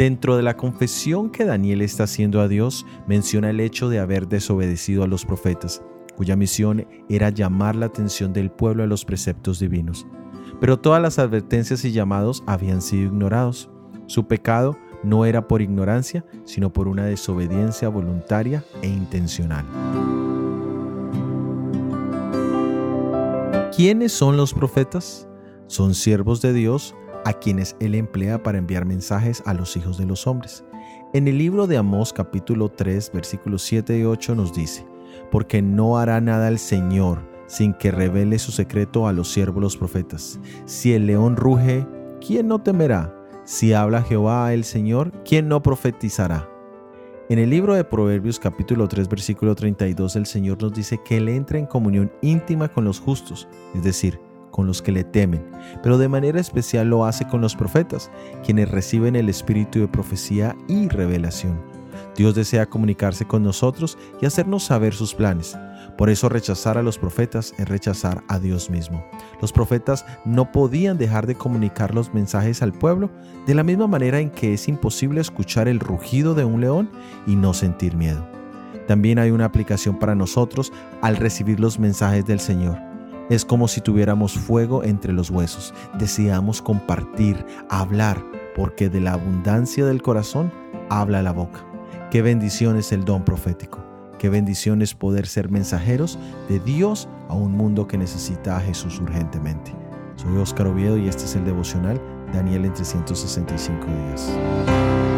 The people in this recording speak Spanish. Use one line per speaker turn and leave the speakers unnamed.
Dentro de la confesión que Daniel está haciendo a Dios, menciona el hecho de haber desobedecido a los profetas, cuya misión era llamar la atención del pueblo a los preceptos divinos. Pero todas las advertencias y llamados habían sido ignorados. Su pecado no era por ignorancia, sino por una desobediencia voluntaria e intencional. ¿Quiénes son los profetas? Son siervos de Dios a quienes Él emplea para enviar mensajes a los hijos de los hombres. En el libro de Amós capítulo 3 versículos 7 y 8 nos dice, porque no hará nada el Señor sin que revele su secreto a los siervos los profetas. Si el león ruge, ¿quién no temerá? Si habla Jehová el Señor, ¿quién no profetizará? En el libro de Proverbios capítulo 3 versículo 32 el Señor nos dice que Él entra en comunión íntima con los justos, es decir, con los que le temen, pero de manera especial lo hace con los profetas, quienes reciben el espíritu de profecía y revelación. Dios desea comunicarse con nosotros y hacernos saber sus planes. Por eso rechazar a los profetas es rechazar a Dios mismo. Los profetas no podían dejar de comunicar los mensajes al pueblo de la misma manera en que es imposible escuchar el rugido de un león y no sentir miedo. También hay una aplicación para nosotros al recibir los mensajes del Señor. Es como si tuviéramos fuego entre los huesos. Deseamos compartir, hablar, porque de la abundancia del corazón habla la boca. Qué bendición es el don profético. Qué bendición es poder ser mensajeros de Dios a un mundo que necesita a Jesús urgentemente. Soy Óscar Oviedo y este es el devocional Daniel en 365 días.